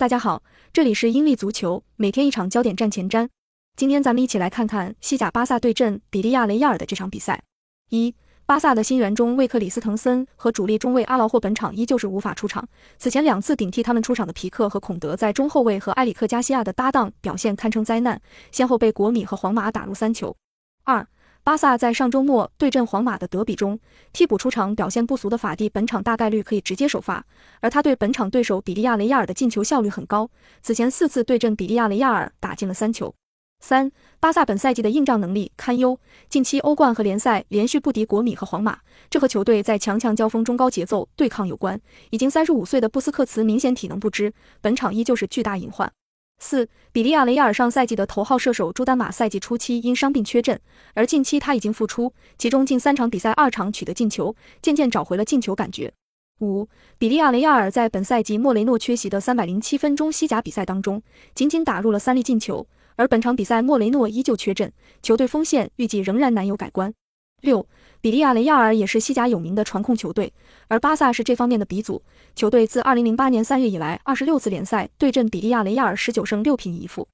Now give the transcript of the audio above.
大家好，这里是英利足球，每天一场焦点战前瞻。今天咱们一起来看看西甲巴萨对阵比利亚雷亚尔的这场比赛。一、巴萨的新援中卫克里斯滕森和主力中卫阿劳霍本场依旧是无法出场。此前两次顶替他们出场的皮克和孔德在中后卫和埃里克加西亚的搭档表现堪称灾难，先后被国米和皇马打入三球。二。巴萨在上周末对阵皇马的德比中，替补出场表现不俗的法蒂，本场大概率可以直接首发，而他对本场对手比利亚雷亚尔的进球效率很高，此前四次对阵比利亚雷亚尔打进了三球。三，巴萨本赛季的硬仗能力堪忧，近期欧冠和联赛连续不敌国米和皇马，这和球队在强强交锋中高节奏对抗有关。已经三十五岁的布斯克茨明显体能不支，本场依旧是巨大隐患。四，比利亚雷亚尔上赛季的头号射手朱丹马赛季初期因伤病缺阵，而近期他已经复出，其中近三场比赛二场取得进球，渐渐找回了进球感觉。五，比利亚雷亚尔在本赛季莫雷诺缺席的三百零七分钟西甲比赛当中，仅仅打入了三粒进球，而本场比赛莫雷诺依旧缺阵，球队锋线预计仍然难有改观。六，比利亚雷亚尔也是西甲有名的传控球队，而巴萨是这方面的鼻祖。球队自二零零八年三月以来，二十六次联赛对阵比利亚雷亚尔十九胜六平一负。